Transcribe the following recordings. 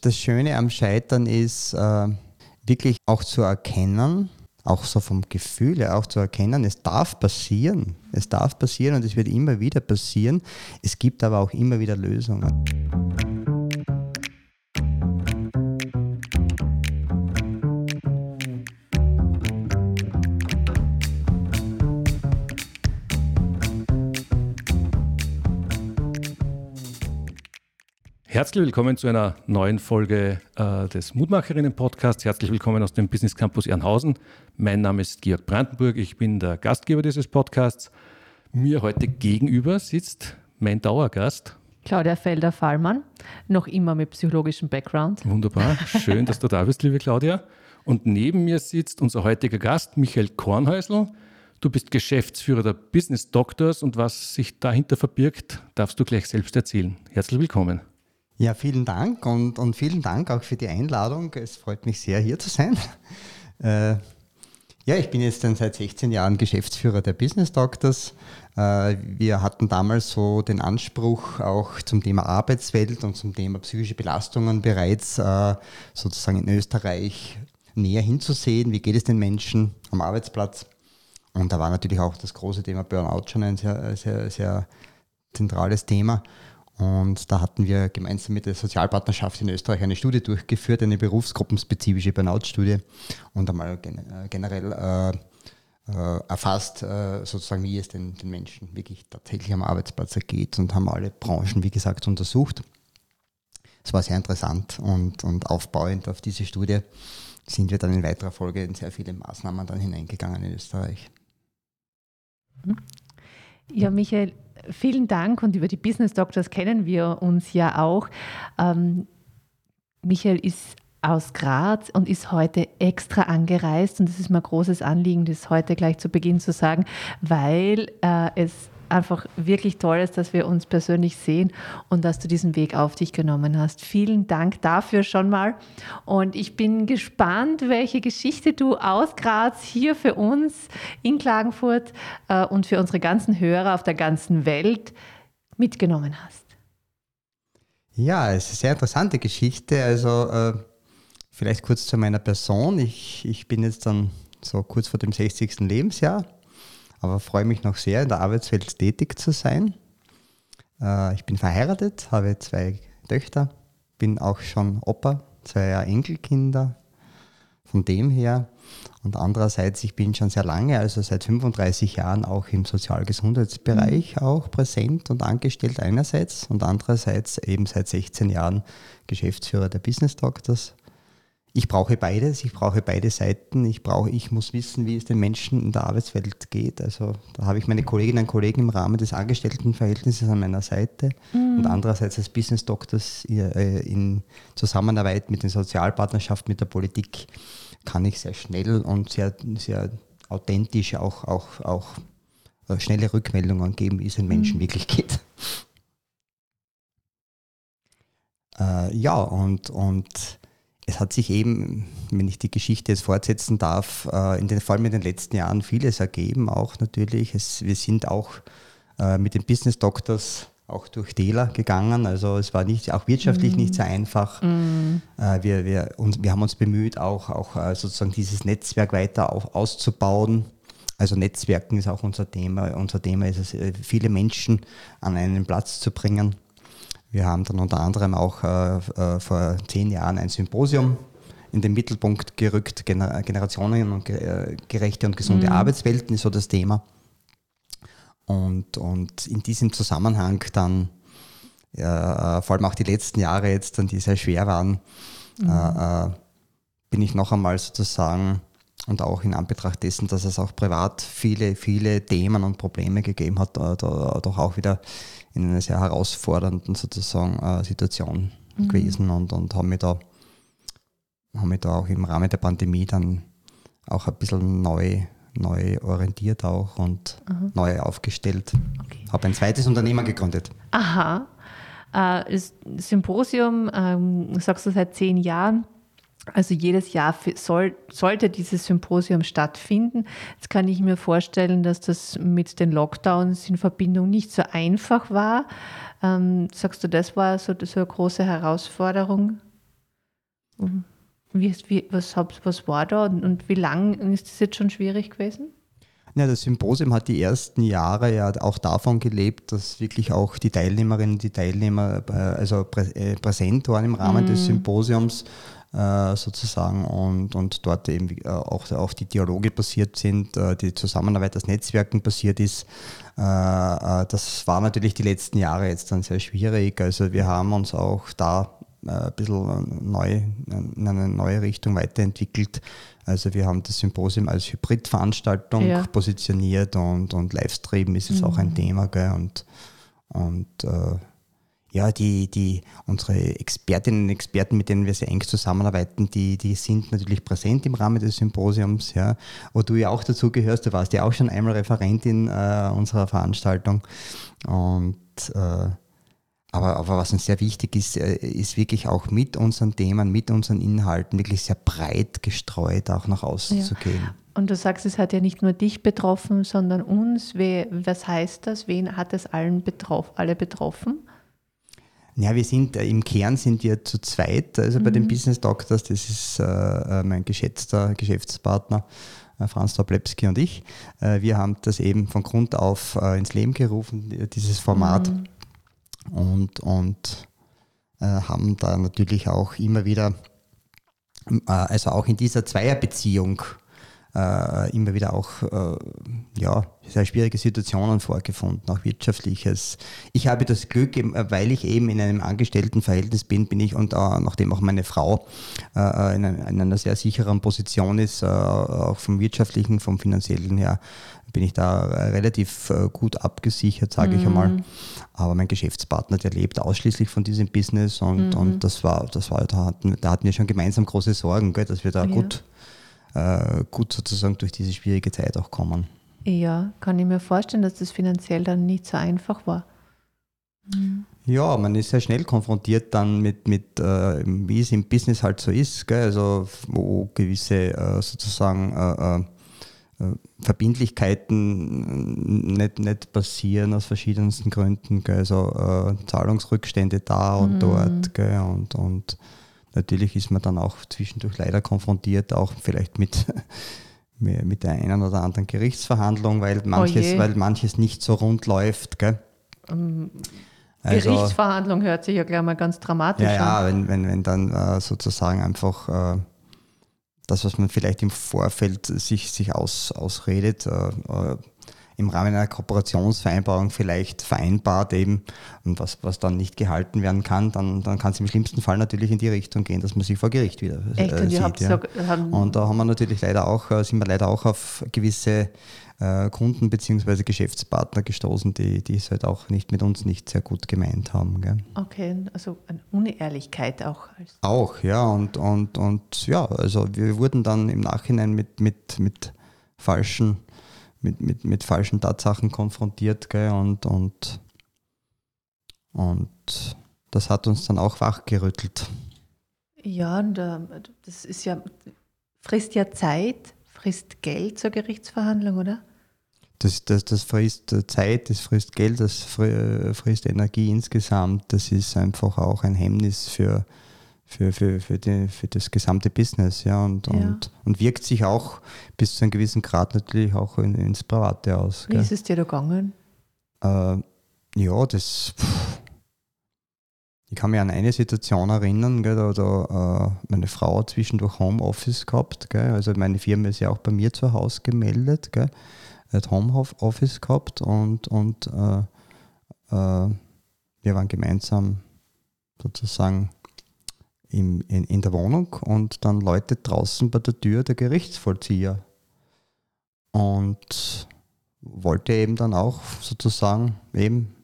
Das Schöne am Scheitern ist äh, wirklich auch zu erkennen, auch so vom Gefühl her auch zu erkennen, es darf passieren. Es darf passieren und es wird immer wieder passieren. Es gibt aber auch immer wieder Lösungen. Herzlich willkommen zu einer neuen Folge äh, des Mutmacherinnen-Podcasts. Herzlich willkommen aus dem Business Campus Ehrenhausen. Mein Name ist Georg Brandenburg, ich bin der Gastgeber dieses Podcasts. Mir heute gegenüber sitzt mein Dauergast. Claudia Felder-Fallmann, noch immer mit psychologischem Background. Wunderbar, schön, dass du da bist, liebe Claudia. Und neben mir sitzt unser heutiger Gast, Michael Kornhäusl. Du bist Geschäftsführer der Business Doctors und was sich dahinter verbirgt, darfst du gleich selbst erzählen. Herzlich willkommen. Ja, vielen Dank und, und vielen Dank auch für die Einladung. Es freut mich sehr, hier zu sein. Äh, ja, ich bin jetzt dann seit 16 Jahren Geschäftsführer der Business Doctors. Äh, wir hatten damals so den Anspruch, auch zum Thema Arbeitswelt und zum Thema psychische Belastungen bereits äh, sozusagen in Österreich näher hinzusehen. Wie geht es den Menschen am Arbeitsplatz? Und da war natürlich auch das große Thema Burnout schon ein sehr, sehr, sehr zentrales Thema. Und da hatten wir gemeinsam mit der Sozialpartnerschaft in Österreich eine Studie durchgeführt, eine berufsgruppenspezifische Burnout-Studie und einmal äh, generell äh, äh, erfasst, äh, sozusagen, wie es den, den Menschen wirklich tatsächlich am Arbeitsplatz ergeht und haben alle Branchen, wie gesagt, untersucht. Es war sehr interessant und, und aufbauend auf diese Studie sind wir dann in weiterer Folge in sehr viele Maßnahmen dann hineingegangen in Österreich. Ja, Michael, vielen Dank und über die Business Doctors kennen wir uns ja auch. Ähm, Michael ist aus Graz und ist heute extra angereist und das ist mir ein großes Anliegen, das heute gleich zu Beginn zu sagen, weil äh, es einfach wirklich toll ist, dass wir uns persönlich sehen und dass du diesen Weg auf dich genommen hast. Vielen Dank dafür schon mal. Und ich bin gespannt, welche Geschichte du aus Graz hier für uns in Klagenfurt äh, und für unsere ganzen Hörer auf der ganzen Welt mitgenommen hast. Ja, es ist eine sehr interessante Geschichte. Also äh, vielleicht kurz zu meiner Person. Ich, ich bin jetzt dann so kurz vor dem 60. Lebensjahr aber freue mich noch sehr, in der Arbeitswelt tätig zu sein. Äh, ich bin verheiratet, habe zwei Töchter, bin auch schon Opa, zwei Enkelkinder. Von dem her und andererseits, ich bin schon sehr lange, also seit 35 Jahren auch im Sozialgesundheitsbereich mhm. auch präsent und angestellt einerseits und andererseits eben seit 16 Jahren Geschäftsführer der Business Doctors ich brauche beides, ich brauche beide Seiten. Ich brauche, ich muss wissen, wie es den Menschen in der Arbeitswelt geht. Also da habe ich meine Kolleginnen und Kollegen im Rahmen des Angestelltenverhältnisses an meiner Seite mhm. und andererseits als Business Doctors äh, in Zusammenarbeit mit den Sozialpartnerschaften, mit der Politik kann ich sehr schnell und sehr, sehr authentisch auch, auch, auch äh, schnelle Rückmeldungen geben, wie es den Menschen mhm. wirklich geht. Äh, ja, und, und es hat sich eben, wenn ich die Geschichte jetzt fortsetzen darf, äh, in den, vor allem in den letzten Jahren vieles ergeben, auch natürlich. Es, wir sind auch äh, mit den Business Doctors auch durch Täler gegangen. Also es war nicht, auch wirtschaftlich mm. nicht so einfach. Mm. wir, wir, uns, wir haben uns bemüht, auch, auch sozusagen dieses Netzwerk weiter auf, auszubauen. Also Netzwerken ist auch unser Thema. Unser Thema ist es, viele Menschen an einen Platz zu bringen. Wir haben dann unter anderem auch äh, äh, vor zehn Jahren ein Symposium in den Mittelpunkt gerückt. Gener Generationen und äh, gerechte und gesunde mhm. Arbeitswelten ist so das Thema. Und, und in diesem Zusammenhang dann, äh, vor allem auch die letzten Jahre jetzt, dann, die sehr schwer waren, mhm. äh, bin ich noch einmal sozusagen und auch in Anbetracht dessen, dass es auch privat viele, viele Themen und Probleme gegeben hat, doch auch wieder in einer sehr herausfordernden sozusagen äh, Situation mhm. gewesen und, und haben mich da haben mich da auch im Rahmen der Pandemie dann auch ein bisschen neu, neu orientiert auch und Aha. neu aufgestellt. Okay. Habe ein zweites Unternehmen gegründet. Aha. Äh, das Symposium, ähm, sagst du seit zehn Jahren, also jedes Jahr soll, sollte dieses Symposium stattfinden. Jetzt kann ich mir vorstellen, dass das mit den Lockdowns in Verbindung nicht so einfach war. Ähm, sagst du, das war so, so eine große Herausforderung? Wie, wie, was, was war da und, und wie lange ist das jetzt schon schwierig gewesen? Ja, das Symposium hat die ersten Jahre ja auch davon gelebt, dass wirklich auch die Teilnehmerinnen, die Teilnehmer äh, also äh, präsent waren im Rahmen mm. des mhm. Symposiums äh, sozusagen und, und dort eben äh, auch, auch die Dialoge passiert sind, äh, die Zusammenarbeit, das Netzwerken passiert ist. Das war natürlich die letzten Jahre jetzt dann sehr schwierig. Also wir haben uns auch da ein bisschen neu, in eine neue Richtung weiterentwickelt. Also wir haben das Symposium als Hybridveranstaltung ja. positioniert und, und Livestream ist jetzt mhm. auch ein mhm. Thema. Gell? Und, und äh, ja, die, die, unsere Expertinnen und Experten, mit denen wir sehr eng zusammenarbeiten, die, die sind natürlich präsent im Rahmen des Symposiums, ja, wo du ja auch dazu gehörst, du warst ja auch schon einmal Referentin äh, unserer Veranstaltung. Und äh, aber, aber was uns sehr wichtig ist, äh, ist wirklich auch mit unseren Themen, mit unseren Inhalten wirklich sehr breit gestreut auch nach außen ja. zu gehen. Und du sagst, es hat ja nicht nur dich betroffen, sondern uns. was heißt das? Wen hat es allen betroffen, alle betroffen? Ja, wir sind äh, im Kern sind wir zu zweit, also mhm. bei den mhm. Business Doctors, das ist äh, mein geschätzter Geschäftspartner. Äh, Franz Doblewski und ich. Äh, wir haben das eben von Grund auf ins Leben gerufen, dieses Format. Mhm und, und äh, haben da natürlich auch immer wieder, äh, also auch in dieser Zweierbeziehung, äh, immer wieder auch äh, ja, sehr schwierige Situationen vorgefunden, auch wirtschaftliches. Ich habe das Glück, weil ich eben in einem Angestelltenverhältnis bin, bin ich und äh, nachdem auch meine Frau äh, in, in, einer sehr sicheren Position ist, auch vom wirtschaftlichen, vom finanziellen her, bin ich da relativ gut abgesichert, sage mhm. ich einmal. Aber mein Geschäftspartner, der lebt ausschließlich von diesem Business und, mhm. und das war, das war, da hatten, da hatten wir schon gemeinsam große Sorgen, gell, dass wir da ja. gut, äh, gut sozusagen durch diese schwierige Zeit auch kommen. Ja, kann ich mir vorstellen, dass das finanziell dann nicht so einfach war. Mhm. Ja, man ist sehr schnell konfrontiert dann mit, mit äh, wie es im Business halt so ist, gell? also wo gewisse äh, sozusagen äh, äh äh, Verbindlichkeiten nicht, nicht passieren aus verschiedensten Gründen. Gell? Also Zahlungsrückstände da und mhm. dort. Gell? Und, und natürlich ist man dann auch zwischendurch leider konfrontiert, auch vielleicht mit, mit der einen oder anderen Gerichtsverhandlung, weil oh manches, oh weil manches nicht so rund läuft. Gell? Um, also, Gerichtsverhandlung hört sich ja gleich mal ganz dramatisch ja, an. Ja, wenn, wenn, wenn dann äh, sozusagen einfach äh, das, was man vielleicht im Vorfeld sich, sich aus, ausredet, äh, äh, im Rahmen einer Kooperationsvereinbarung vielleicht vereinbart eben und was, was dann nicht gehalten werden kann, dann, dann kann es im schlimmsten Fall natürlich in die Richtung gehen, dass man sich vor Gericht wieder Echt? Äh, sieht. Ja. So, und da haben wir natürlich leider auch, äh, sind wir leider auch auf gewisse äh, Kunden bzw. Geschäftspartner gestoßen, die, die es halt auch nicht mit uns nicht sehr gut gemeint haben. Gell? Okay, also eine Unehrlichkeit auch. auch, ja, und, und, und ja, also wir wurden dann im Nachhinein mit, mit, mit falschen mit, mit, mit falschen Tatsachen konfrontiert gell? Und, und, und das hat uns dann auch wachgerüttelt. Ja, und, äh, das ist ja, frisst ja Zeit, frisst Geld zur Gerichtsverhandlung, oder? Das, das, das frisst Zeit, das frisst Geld, das frisst Energie insgesamt. Das ist einfach auch ein Hemmnis für, für, für, für, die, für das gesamte Business, ja, und, ja. Und, und wirkt sich auch bis zu einem gewissen Grad natürlich auch in, ins Private aus. Wie ist es dir da gegangen? Äh, ja, das. Pff, ich kann mich an eine Situation erinnern, gell, da, da äh, meine Frau hat zwischendurch Homeoffice gehabt, gell, also meine Firma ist ja auch bei mir zu Hause gemeldet, gell, hat Homeoffice gehabt und, und äh, äh, wir waren gemeinsam sozusagen im, in, in der Wohnung und dann läutet draußen bei der Tür der Gerichtsvollzieher und wollte eben dann auch sozusagen eben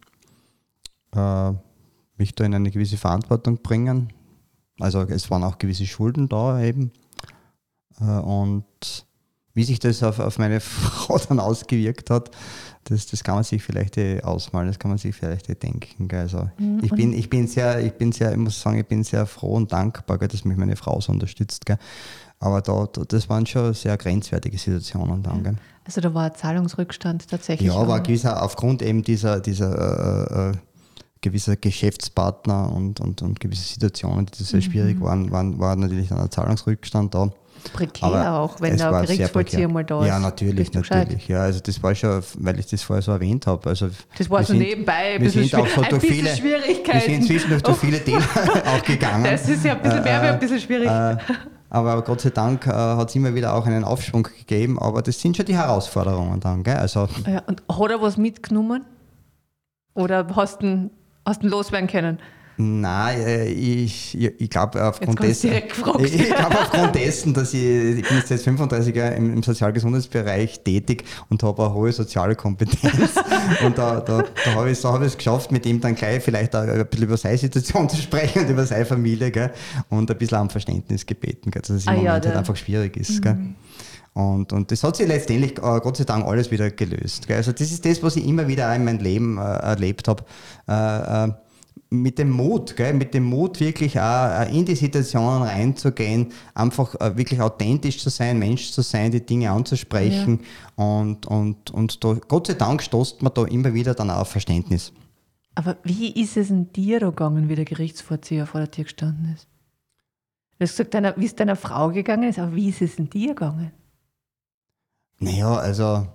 äh, mich da in eine gewisse Verantwortung bringen. Also es waren auch gewisse Schulden da eben. Äh, und wie sich das auf, auf meine Frau dann ausgewirkt hat, das, das kann man sich vielleicht eh ausmalen, das kann man sich vielleicht eh denken. Also mhm. ich, bin, ich, bin sehr, ich bin sehr, ich muss sagen, ich bin sehr froh und dankbar, dass mich meine Frau so unterstützt. Gell. Aber da, das waren schon sehr grenzwertige Situationen dann. Gell. Also da war ein Zahlungsrückstand tatsächlich. Ja, war gewisser, aufgrund eben dieser, dieser äh, äh, gewisse Geschäftspartner und, und, und gewisse Situationen, die sehr mhm. schwierig waren, waren, war natürlich dann ein Zahlungsrückstand da. Prekär Aber auch, wenn der Gerichtsvollzieher mal da ist. Ja, natürlich, natürlich. Ja, also das war schon, weil ich das vorher so erwähnt habe. Also das war so sind, nebenbei, ein bisschen, sind auch so durch viele, Schwierigkeiten. Wir sind zwischendurch durch viele Themen auch gegangen. Das ist ja ein bisschen mehr, äh, ein bisschen schwierig. Äh, aber Gott sei Dank äh, hat es immer wieder auch einen Aufschwung gegeben. Aber das sind schon die Herausforderungen dann. Gell? Also, ja, und hat er was mitgenommen? Oder hast du Hast du loswerden können? Nein, äh, ich, ich, ich glaube aufgrund, dessen, ich, ich glaub aufgrund dessen, dass ich, ich bin jetzt 35 Jahre im, im Sozialgesundheitsbereich tätig und habe eine hohe soziale Kompetenz. und da, da, da habe ich es hab geschafft, mit ihm dann gleich vielleicht auch ein bisschen über seine Situation zu sprechen und über seine Familie gell? und ein bisschen am Verständnis gebeten, gell? dass es im ah, Moment ja, halt einfach schwierig ist. Mhm. Gell? Und, und das hat sich letztendlich, äh, Gott sei Dank, alles wieder gelöst. Gell? Also das ist das, was ich immer wieder in meinem Leben äh, erlebt habe. Äh, äh, mit dem Mut, gell? mit dem Mut wirklich auch in die Situationen reinzugehen, einfach äh, wirklich authentisch zu sein, Mensch zu sein, die Dinge anzusprechen. Ja. Und, und, und da, Gott sei Dank stoßt man da immer wieder dann auf Verständnis. Aber wie ist es in dir da gegangen, wie der Gerichtsvorzieher vor der Tür gestanden ist? Du hast gesagt, wie es deiner Frau gegangen ist, aber wie ist es in dir gegangen? Naja, also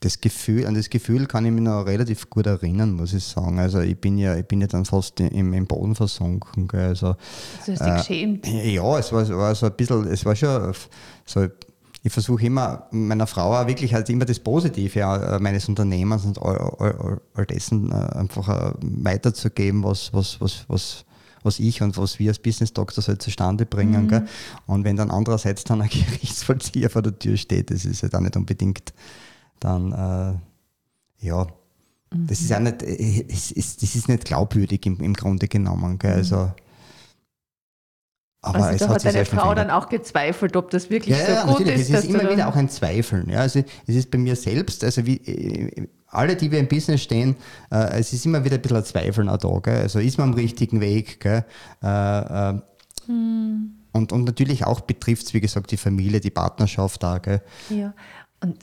das Gefühl, an das Gefühl kann ich mich noch relativ gut erinnern, muss ich sagen. Also ich bin ja, ich bin ja dann fast im, im Boden versunken. Gell. Also, also hast du dich äh, geschämt? Ja, es war, war so ein bisschen, es war schon so, ich versuche immer meiner Frau auch wirklich halt immer das Positive äh, meines Unternehmens und all, all, all dessen äh, einfach äh, weiterzugeben, was, was, was, was, was ich und was wir als Business Doctors halt zustande bringen. Mhm. Und wenn dann andererseits dann ein Gerichtsvollzieher vor der Tür steht, das ist halt auch nicht unbedingt dann, äh, ja, mhm. das ist ja nicht, äh, es ist, das ist nicht glaubwürdig im, im Grunde genommen. Gell? Mhm. Also, aber also es da hat, hat deine Frau dann auch gezweifelt, ob das wirklich ja, so ja, gut natürlich. ist. Es ist immer wieder auch ein Zweifeln. Ja, also es ist bei mir selbst, also wie, äh, alle, die wir im Business stehen, äh, es ist immer wieder ein bisschen ein Zweifeln auch da. Gell? Also ist man am richtigen Weg? Gell? Äh, äh, hm. und, und natürlich auch betrifft es, wie gesagt, die Familie, die Partnerschaft da. Gell? Ja, und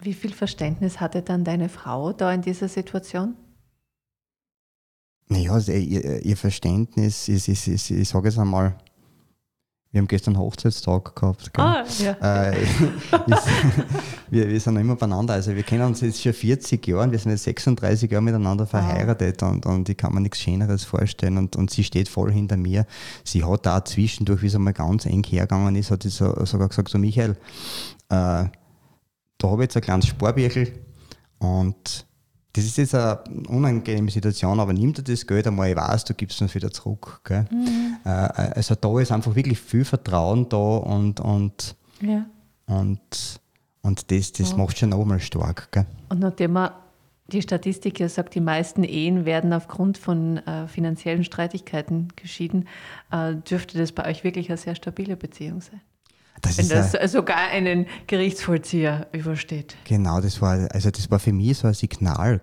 wie viel Verständnis hatte dann deine Frau da in dieser Situation? Naja, ihr, ihr, Verständnis ist, ist, ist ich sage es einmal, wir haben gestern Hochzeitstag gehabt. Gell? Ah, ja. Äh, wir, wir sind immer beieinander. Also wir kennen uns jetzt schon 40 Jahre wir sind jetzt 36 Jahre miteinander verheiratet ah. und, und ich kann mir nichts Schöneres vorstellen. Und, und sie steht voll hinter mir. Sie hat da zwischendurch, wie es einmal ganz eng hergegangen ist, hat sie so, sogar gesagt, so Michael, äh, da habe ich jetzt ein kleines Sparbüchel und das ist jetzt eine unangenehme Situation, aber nimm dir das Geld einmal, ich weiß, du gibst es wieder zurück. Mhm. Äh, also da ist einfach wirklich viel Vertrauen da und, und, ja. und, und das, das ja. macht schon nochmal stark. Gell? Und nachdem man die Statistik ja sagt, die meisten Ehen werden aufgrund von äh, finanziellen Streitigkeiten geschieden, äh, dürfte das bei euch wirklich eine sehr stabile Beziehung sein. Das Wenn das ein, sogar einen Gerichtsvollzieher übersteht. Genau, das war, also das war für mich so ein Signal,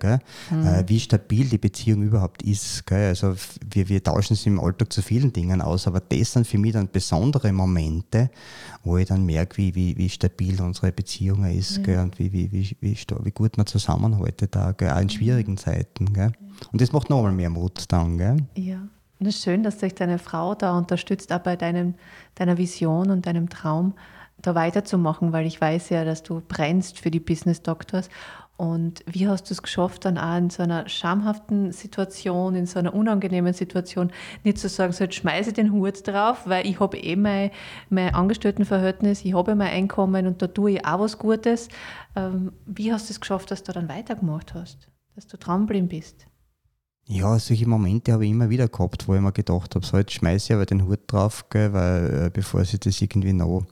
mhm. äh, wie stabil die Beziehung überhaupt ist. Gell. Also wir, wir tauschen es im Alltag zu vielen Dingen aus, aber das sind für mich dann besondere Momente, wo ich dann merke, wie, wie, wie stabil unsere Beziehung ist mhm. und wie, wie, wie, wie, wie gut man zusammenhaltet, auch, auch in schwierigen Zeiten. Gell. Und das macht nochmal mehr Mut dann. Gell. Ja. Und es ist schön, dass sich deine Frau da unterstützt, auch bei deinem, deiner Vision und deinem Traum, da weiterzumachen, weil ich weiß ja, dass du brennst für die Business Doctors. Und wie hast du es geschafft, dann auch in so einer schamhaften Situation, in so einer unangenehmen Situation, nicht zu sagen, so jetzt schmeiße ich den Hut drauf, weil ich habe eh mein, mein Angestelltenverhältnis, ich habe mein Einkommen und da tue ich auch was Gutes. Ähm, wie hast du es geschafft, dass du dann weitergemacht hast, dass du dranbleiben bist? Ja, solche Momente habe ich immer wieder gehabt, wo ich mir gedacht habe, so jetzt schmeiße ich aber den Hut drauf, gell, weil äh, bevor sie das irgendwie noch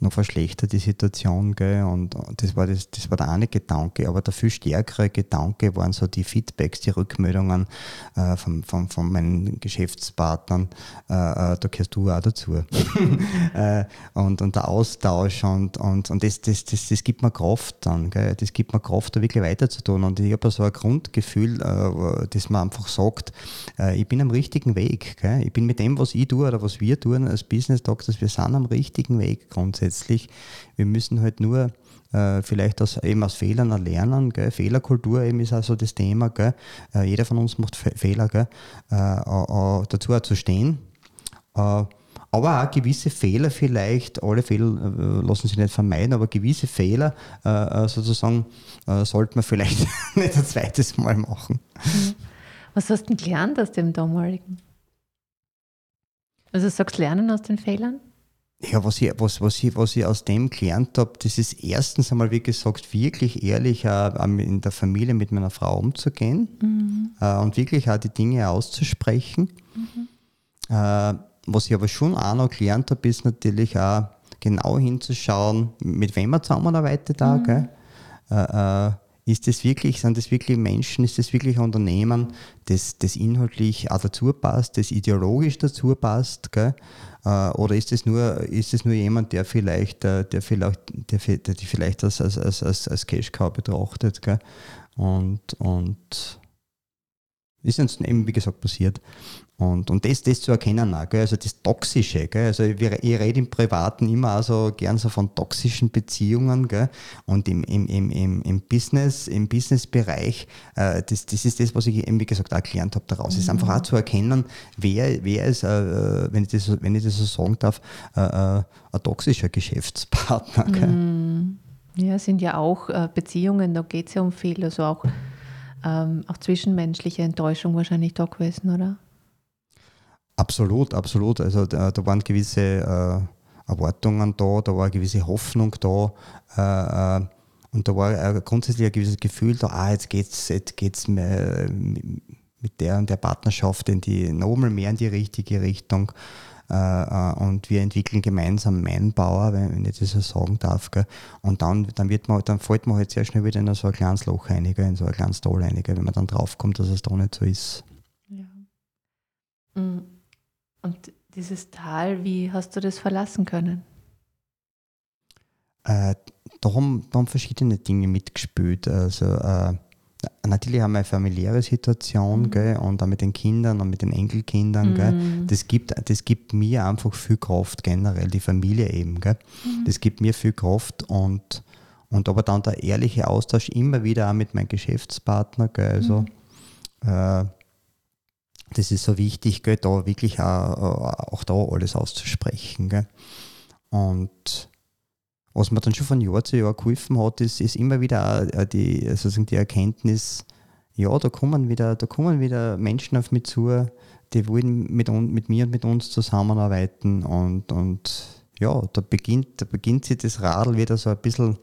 noch verschlechtert die Situation. Gell? Und das war, das, das war der eine Gedanke. Aber der viel stärkere Gedanke waren so die Feedbacks, die Rückmeldungen äh, von, von, von meinen Geschäftspartnern. Äh, äh, da gehörst du auch dazu. äh, und, und der Austausch und, und, und das, das, das, das gibt mir Kraft dann. Gell? Das gibt mir Kraft, da wirklich weiterzutun. Und ich habe so ein Grundgefühl, äh, dass man einfach sagt, äh, ich bin am richtigen Weg. Gell? Ich bin mit dem, was ich tue oder was wir tun als Business Doctors, wir sind am richtigen Weg grundsätzlich grundsätzlich. Wir müssen halt nur äh, vielleicht aus, eben aus Fehlern lernen. Gell? Fehlerkultur eben ist also das Thema. Gell? Äh, jeder von uns macht Fe Fehler. Gell? Äh, äh, dazu auch zu stehen. Äh, aber auch gewisse Fehler vielleicht, alle Fehler äh, lassen sich nicht vermeiden, aber gewisse Fehler sozusagen sollte man vielleicht nicht ein zweites Mal machen. Mhm. Was hast du gelernt aus dem damaligen? Also du sagst Lernen aus den Fehlern? Ja, was ich, was, was, ich, was ich aus dem gelernt habe, das ist erstens einmal, wie gesagt, wirklich ehrlich äh, in der Familie mit meiner Frau umzugehen mhm. äh, und wirklich auch die Dinge auszusprechen. Mhm. Äh, was ich aber schon auch noch gelernt habe, ist natürlich auch genau hinzuschauen, mit wem man zusammenarbeitet da. Mhm. Äh, ist das wirklich, sind das wirklich Menschen, ist das wirklich ein Unternehmen, das, das inhaltlich auch dazu passt, das ideologisch dazu passt, gell? Äh, oder ist es nur, nur jemand, der vielleicht, äh, der vielleicht, der, der die vielleicht als, als, als, als Cash Cow betrachtet, gell? Und, und ist uns eben, wie gesagt, passiert. Und, und das, das zu erkennen, auch, gell? also das Toxische. Gell? Also ich, ich rede im Privaten immer also gern so von toxischen Beziehungen. Gell? Und im, im, im, im, im Business, im Businessbereich, äh, das, das ist das, was ich eben, wie gesagt, auch gelernt habe daraus. Mhm. ist einfach auch zu erkennen, wer, wer ist, äh, wenn, ich das, wenn ich das so sagen darf, äh, äh ein toxischer Geschäftspartner. Gell? Mhm. Ja, sind ja auch äh, Beziehungen, da geht es ja um viel, also auch, ähm, auch zwischenmenschliche Enttäuschung wahrscheinlich da gewesen, oder? Absolut, absolut. Also da, da waren gewisse äh, Erwartungen da, da war eine gewisse Hoffnung da. Äh, äh und da war äh, grundsätzlich ein gewisses Gefühl da, ah, jetzt geht es jetzt geht's mit der und der Partnerschaft in die nochmal mehr in die richtige Richtung. Äh, äh, und wir entwickeln gemeinsam Manpower, wenn, ich das so sagen darf. Gell. Und dann, dann, wird man, dann fällt man halt sehr schnell wieder in so ein kleines Loch rein, in so ein kleines Tal rein, wenn man dann draufkommt, dass es da nicht so ist. Ja. Mhm. Und dieses Tal, wie hast du das verlassen können? Äh, da, haben, da haben verschiedene Dinge mitgespielt. Also, äh, natürlich haben wir eine familiäre Situation mhm. gell, und auch mit den Kindern und mit den Enkelkindern. Mhm. Gell, das, gibt, das gibt mir einfach viel Kraft generell, die Familie eben. Gell, mhm. Das gibt mir viel Kraft und, und aber dann der ehrliche Austausch immer wieder auch mit meinem Geschäftspartner. Gell, also, mhm. äh, das ist so wichtig, gell, da wirklich auch, auch da alles auszusprechen. Gell. Und was mir dann schon von Jahr zu Jahr geholfen hat, ist, ist immer wieder auch die, sozusagen die Erkenntnis, ja, da kommen wieder, da kommen wieder Menschen auf mich zu, die wollen mit, mit mir und mit uns zusammenarbeiten und, und ja, da beginnt, da beginnt sich das Radl wieder so ein bisschen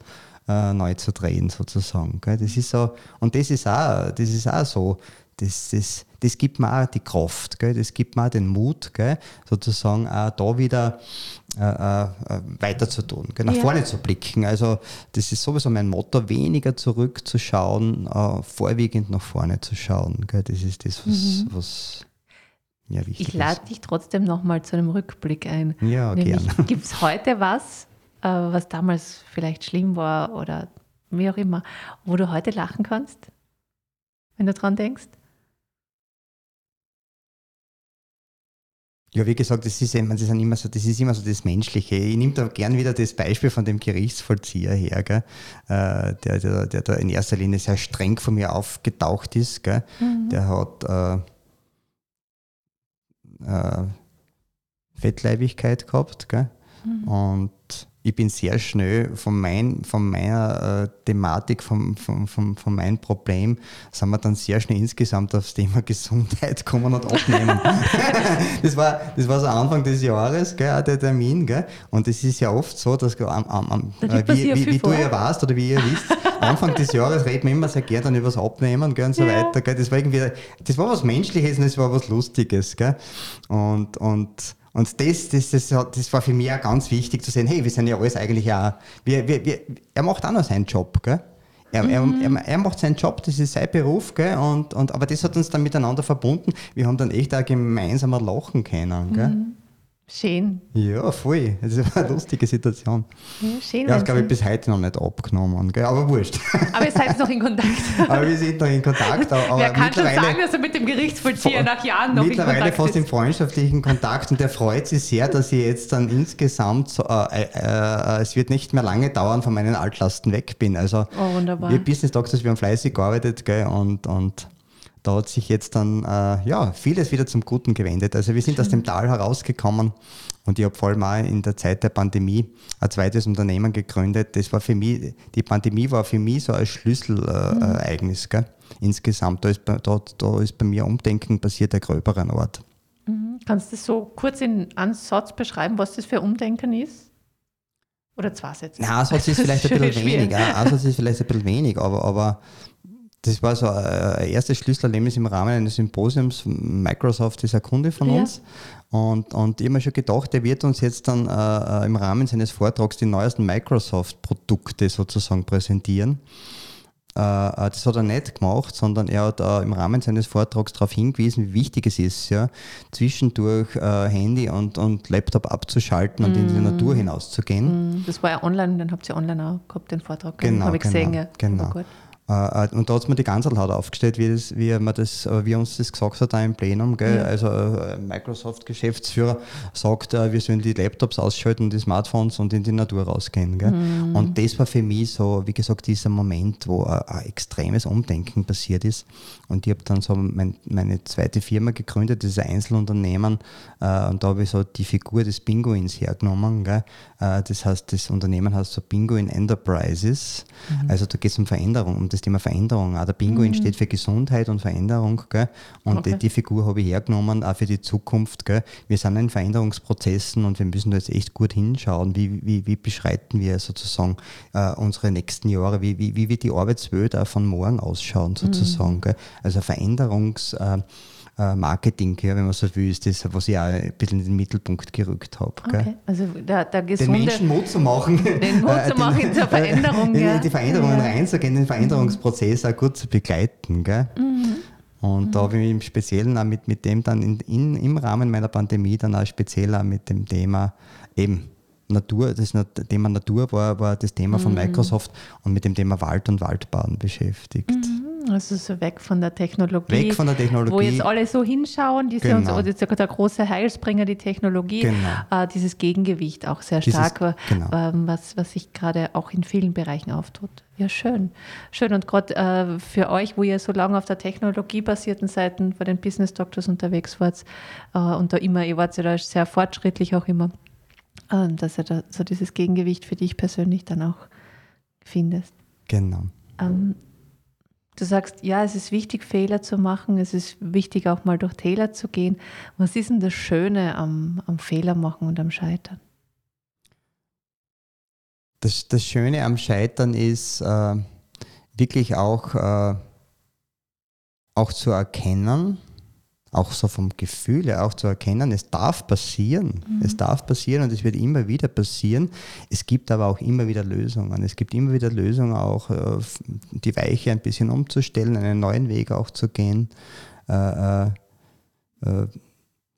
äh, neu zu drehen sozusagen. Gell. Das ist so, und das ist auch, das ist auch so, das, das, das gibt mir auch die Kraft, gell? das gibt mir auch den Mut, gell? sozusagen auch da wieder äh, äh, weiter zu tun, gell? nach ja. vorne zu blicken. Also das ist sowieso mein Motto, weniger zurückzuschauen, äh, vorwiegend nach vorne zu schauen. Gell? Das ist das, was, mhm. was ja, wichtig ich lade dich trotzdem nochmal zu einem Rückblick ein. Ja, gerne. Gibt es heute was, äh, was damals vielleicht schlimm war oder wie auch immer, wo du heute lachen kannst, wenn du dran denkst? Ja, wie gesagt, das ist, das, ist immer so, das ist immer so das Menschliche. Ich nehme da gern wieder das Beispiel von dem Gerichtsvollzieher her, gell? Äh, der, der, der da in erster Linie sehr streng von mir aufgetaucht ist. Gell? Mhm. Der hat äh, äh, Fettleibigkeit gehabt gell? Mhm. und ich bin sehr schnell von, mein, von meiner äh, Thematik, von, von, von, von meinem Problem, sind wir dann sehr schnell insgesamt aufs Thema Gesundheit kommen und abnehmen. das, war, das war so Anfang des Jahres, gell, der Termin. Gell? Und es ist ja oft so, dass am, am, am, äh, wie, wie, wie du ja weißt oder wie ihr wisst, Anfang des Jahres reden wir immer sehr gerne dann über das Abnehmen gell, und so ja. weiter. Gell? Das, war irgendwie, das war was Menschliches und das war was Lustiges. Gell? Und, und und das, das, das, das war für mich auch ganz wichtig zu sehen, hey, wir sind ja alles eigentlich auch, wir, wir, wir, er macht auch noch seinen Job, gell? Er, mhm. er, er, macht seinen Job, das ist sein Beruf, gell? Und, und, aber das hat uns dann miteinander verbunden. Wir haben dann echt auch gemeinsam lachen können. Gell? Mhm. Schön. Ja, voll. Das ist eine lustige Situation. Ja, schön. Ja, das glaube ich bis heute noch nicht abgenommen, gell? aber wurscht. Aber ihr seid noch in Kontakt. aber wir sind noch in Kontakt. Aber Wer kann schon mittlerweile- sagen, dass er mit dem Gerichtsvollzieher nach Jahren noch in Mittlerweile Kontakt fast ist? im freundschaftlichen Kontakt und der freut sich sehr, dass ich jetzt dann insgesamt, so, äh, äh, es wird nicht mehr lange dauern, von meinen Altlasten weg bin. Also Oh, wunderbar. wir Business Doctors, wir haben fleißig gearbeitet gell, und, und da hat sich jetzt dann äh, ja, vieles wieder zum Guten gewendet. Also wir sind aus dem Tal herausgekommen und ich habe vor allem auch in der Zeit der Pandemie ein zweites Unternehmen gegründet. Das war für mich, die Pandemie war für mich so ein Schlüsselereignis. Äh? Insgesamt, da ist, bei, da, da ist bei mir Umdenken passiert, der gröberen Ort. Kannst du so kurz in einem Satz beschreiben, was das für Umdenken ist? Oder zwei Sätze? Na, also es ist vielleicht ein bisschen Schwierig. wenig, ja. also es ist vielleicht ein bisschen wenig, aber, aber das war so ein erstes Schlüsselerlebnis im Rahmen eines Symposiums. Microsoft ist ein Kunde von Ja. uns und, und ich habe mir schon gedacht, der wird uns jetzt dann äh, äh, im Rahmen seines Vortrags die neuesten Microsoft-Produkte sozusagen präsentieren. Äh, äh, das hat er nicht gemacht, sondern er hat äh, im Rahmen seines Vortrags darauf hingewiesen, wie wichtig es ist, ja, zwischendurch äh, Handy und, und Laptop abzuschalten und in die Natur hinauszugehen. Mm, Das war ja online, dann habt ihr online auch gehabt, den Vortrag. Genau, Habe ich gesehen, genau, ja. genau. Äh, äh, und da hat mir die Ganzelhaut aufgestellt, wie, das, wie, man das, äh, wie uns das gesagt hat, da im Plenum. Gell? Ja. Also Microsoft-Geschäftsführer sagt, wir sollen die Laptops ausschalten, die Smartphones und in die Natur rausgehen. Gell? Mhm. Und das war für mich so, wie gesagt, dieser Moment, wo äh, ein extremes Umdenken passiert ist. Und ich habe dann so mein, meine zweite Firma gegründet, das ist ein Einzelunternehmen. Äh, und da habe ich so die Figur des Pinguins hergenommen. Äh, das heißt, das Unternehmen heißt so Pinguin Enterprises. Also da geht es um Veränderung, um das Thema Veränderung. Auch der Pinguin steht für Gesundheit und Veränderung. Gell? Und Okay. die, die Figur habe ich hergenommen, auch für die Zukunft. Gell? Wir sind in Veränderungsprozessen und wir müssen da jetzt echt gut hinschauen, wie, wie, wie beschreiten wir sozusagen äh, unsere nächsten Jahre, wie, wie, wie wird die Arbeitswelt auch von morgen ausschauen sozusagen. Gell? Also Veränderungs... Äh, äh, wenn man so will, ist das, was ich auch ein bisschen in den Mittelpunkt gerückt habe. Okay, also der, der Den gesunde... Menschen Mut zu machen. Den Mut zu machen in der Veränderung, In ja. die Veränderungen Ja. reinzugehen, den Veränderungsprozess auch gut zu begleiten. Gell? Mhm. Und da habe ich mich im Speziellen auch mit, mit dem dann in, in, im Rahmen meiner Pandemie dann auch speziell auch mit dem Thema eben Natur, das Thema Natur war, war das Thema Mhm. von Microsoft und mit dem Thema Wald und Waldbaden beschäftigt. Also so weg von der Technologie. Weg von der Technologie. Wo jetzt alle so hinschauen, diese Genau. und, jetzt der große Heilsbringer, die Technologie, Genau. äh, dieses Gegengewicht auch sehr Dieses- stark, war, genau. ähm, was, was sich gerade auch in vielen Bereichen auftut. Ja, schön. Schön. Und gerade äh, für euch, wo ihr so lange auf der technologiebasierten Seite bei den Business Doctors unterwegs wart äh, und da immer, ihr wart ja da sehr fortschrittlich auch immer, äh, dass ihr da so dieses Gegengewicht für dich persönlich dann auch findest. Genau. Ähm, du sagst, ja, es ist wichtig, Fehler zu machen, es ist wichtig, auch mal durch Täler zu gehen. Was ist denn das Schöne am, am Fehler machen und am Scheitern? Das, das Schöne am Scheitern ist äh, wirklich auch, äh, auch zu erkennen, auch so vom Gefühl her auch zu erkennen, es darf passieren. Es darf passieren und es wird immer wieder passieren. Es gibt aber auch immer wieder Lösungen. Es gibt immer wieder Lösungen, auch äh, die Weiche ein bisschen umzustellen, einen neuen Weg auch zu gehen. Äh, äh, äh,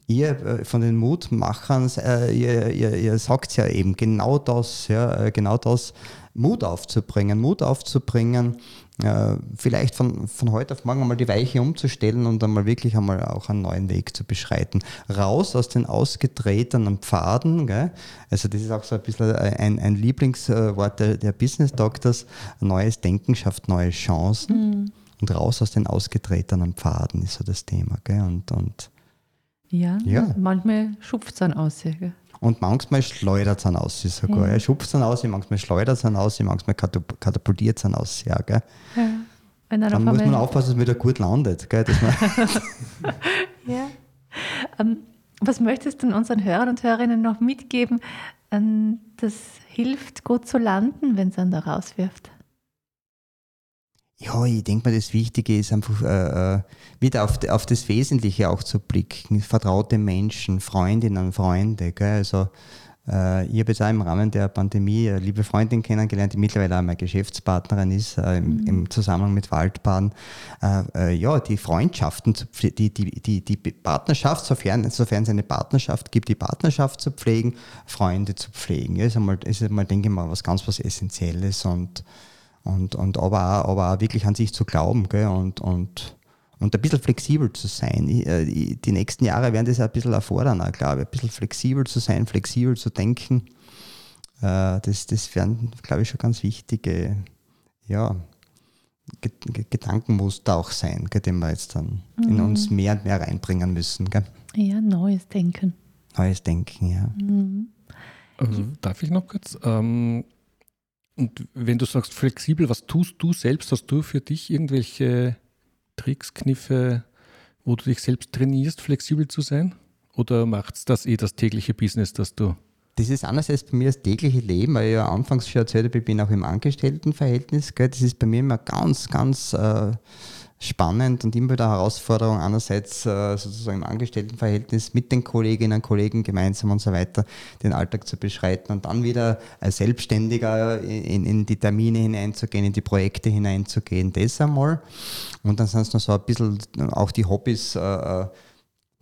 ihr äh, von den Mutmachern, äh, ihr, ihr, ihr sagt ja eben genau das, ja, äh, genau das, Mut aufzubringen, Mut aufzubringen, vielleicht von, von heute auf morgen einmal die Weiche umzustellen und einmal wirklich einmal auch einen neuen Weg zu beschreiten. Raus aus den ausgetretenen Pfaden, gell? also das ist auch so ein bisschen ein, ein Lieblingswort der, der Business Doctors, neues Denken schafft neue Chancen und raus aus den ausgetretenen Pfaden ist so das Thema. Gell? Und, und Ja, Ja. manchmal schupft es dann aus. gell? Und manchmal schleudert es dann aus, sogar. Ja. Er schupft es dann aus, manchmal schleudert es dann aus, manchmal katap- katapultiert es dann aus. Ja, gell? Ja. Dann Dann muss man aufpassen, dass man wieder gut landet. Gell? Dass man Ja. Ähm, was möchtest du unseren Hörern und Hörerinnen noch mitgeben, ähm, das hilft, gut zu landen, wenn es einen da rauswirft? Ja, ich denke mal, das Wichtige ist einfach äh, äh, wieder auf, auf das Wesentliche auch zu blicken. Vertraute Menschen, Freundinnen, Freunde. Gell? Also Äh, ich habe jetzt auch im Rahmen der Pandemie eine liebe Freundin kennengelernt, die mittlerweile auch meine Geschäftspartnerin ist, äh, im, mhm. im, Zusammenhang mit Waldbahn. Äh, äh, ja, die Freundschaften, die, die, die, die Partnerschaft, sofern, sofern es eine Partnerschaft gibt, die Partnerschaft zu pflegen, Freunde zu pflegen. Ja, ist einmal, ist einmal, denke ich mal, was ganz was Essentielles und, und, und aber, auch, aber auch wirklich an sich zu glauben gell, und, und und ein bisschen flexibel zu sein. Äh, die nächsten Jahre werden das ein bisschen erfordern, glaube ich. Ein bisschen flexibel zu sein, flexibel zu denken. Äh, das, das werden, glaube ich, schon ganz wichtige ja, Gedankenmuster auch sein, die wir jetzt dann mhm. in uns mehr und mehr reinbringen müssen. Gell? Ja, neues Denken. Neues Denken, ja. Mhm. Also, darf ich noch kurz? Ähm, und wenn du sagst flexibel, was tust du selbst? Hast du für dich irgendwelche Tricks, Kniffe, wo du dich selbst trainierst, flexibel zu sein? Oder macht es das eh das tägliche Business, das du das ist anders als bei mir das tägliche Leben, weil ich ja anfangs schon erzählt habe, ich bin auch im Angestelltenverhältnis. Gell? Das ist bei mir immer ganz, ganz äh, spannend und immer wieder Herausforderung, einerseits äh, sozusagen im Angestelltenverhältnis mit den Kolleginnen und Kollegen gemeinsam und so weiter den Alltag zu beschreiten und dann wieder als Selbstständiger in, in die Termine hineinzugehen, in die Projekte hineinzugehen, das einmal. Und dann sind es noch so ein bisschen auch die Hobbys, äh, äh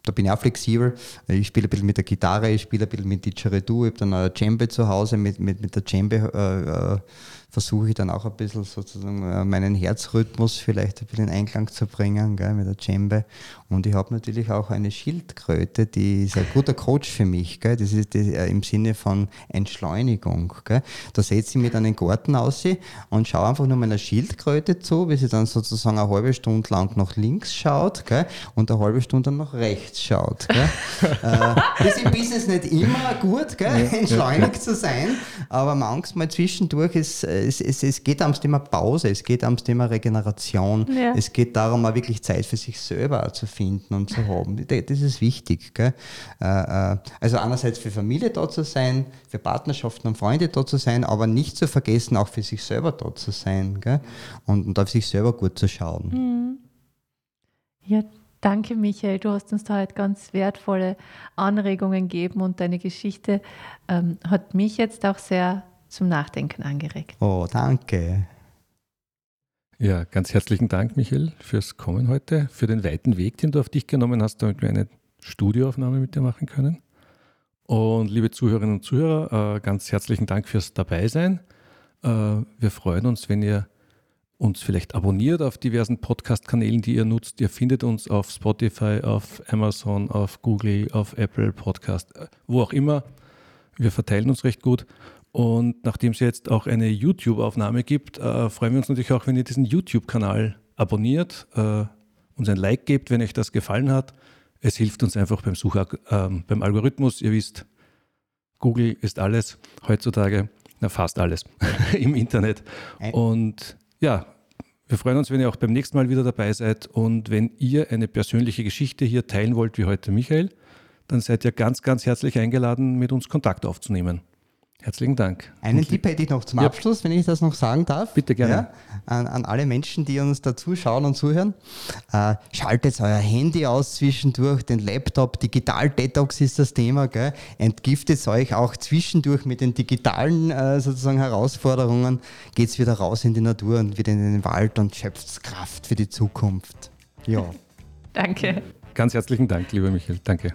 da bin ich auch flexibel. Ich spiele ein bisschen mit der Gitarre, ich spiele ein bisschen mit Didgeridoo, ich habe dann eine Djembe zu Hause, mit, mit, mit der Djembe äh, versuche ich dann auch ein bisschen sozusagen äh, meinen Herzrhythmus vielleicht ein bisschen in Einklang zu bringen gell, mit der Djembe. Und ich habe natürlich auch eine Schildkröte, die ist ein guter Coach für mich. Gell. Das ist die, äh, im Sinne von Entschleunigung. Gell. Da setze ich mich dann in den Garten aus und schaue einfach nur meiner Schildkröte zu, wie sie dann sozusagen eine halbe Stunde lang nach links schaut gell, und eine halbe Stunde nach rechts schaut. Äh, das ist im Business nicht immer gut, gell, entschleunigt zu sein, aber manchmal zwischendurch ist äh, es, es, es geht ums Thema Pause, es geht ums Thema Regeneration, ja. es geht darum, mal wirklich Zeit für sich selber zu finden und zu haben. Das ist wichtig. Gell? Äh, äh, also einerseits für Familie da zu sein, für Partnerschaften und Freunde da zu sein, aber nicht zu vergessen, auch für sich selber da zu sein gell? Und, und auf sich selber gut zu schauen. Mhm. Ja, Danke, Michael. Du hast uns da heute ganz wertvolle Anregungen gegeben und deine Geschichte ähm, hat mich jetzt auch sehr zum Nachdenken angeregt. Oh, danke. Ja, ganz herzlichen Dank, Michael, fürs Kommen heute, für den weiten Weg, den du auf dich genommen hast, damit wir eine Studioaufnahme mit dir machen können. Und liebe Zuhörerinnen und Zuhörer, äh, ganz herzlichen Dank fürs Dabeisein. Äh, wir freuen uns, wenn ihr uns vielleicht abonniert auf diversen Podcast-Kanälen, die ihr nutzt. Ihr findet uns auf Spotify, auf Amazon, auf Google, auf Apple Podcast, äh, wo auch immer. Wir verteilen uns recht gut. Und nachdem es jetzt auch eine YouTube-Aufnahme gibt, äh, freuen wir uns natürlich auch, wenn ihr diesen YouTube-Kanal abonniert, äh, uns ein Like gebt, wenn euch das gefallen hat. Es hilft uns einfach beim Such, äh, beim Algorithmus. Ihr wisst, Google ist alles heutzutage, na fast alles im Internet. Und ja, wir freuen uns, wenn ihr auch beim nächsten Mal wieder dabei seid. Und wenn ihr eine persönliche Geschichte hier teilen wollt, wie heute Michael, dann seid ihr ganz, ganz herzlich eingeladen, mit uns Kontakt aufzunehmen. Herzlichen Dank. Einen Tipp hätte ich noch zum ja. Abschluss, wenn ich das noch sagen darf. Bitte gerne. Ja, an, an, alle Menschen, die uns da zuschauen und zuhören. Äh, schaltet euer Handy aus zwischendurch, den Laptop. Digital-Detox ist das Thema. Gell? Entgiftet euch auch zwischendurch mit den digitalen äh, sozusagen Herausforderungen. Geht es wieder raus in die Natur und wieder in den Wald und schöpft Kraft für die Zukunft. Ja. Danke. Ganz herzlichen Dank, lieber Michael. Danke.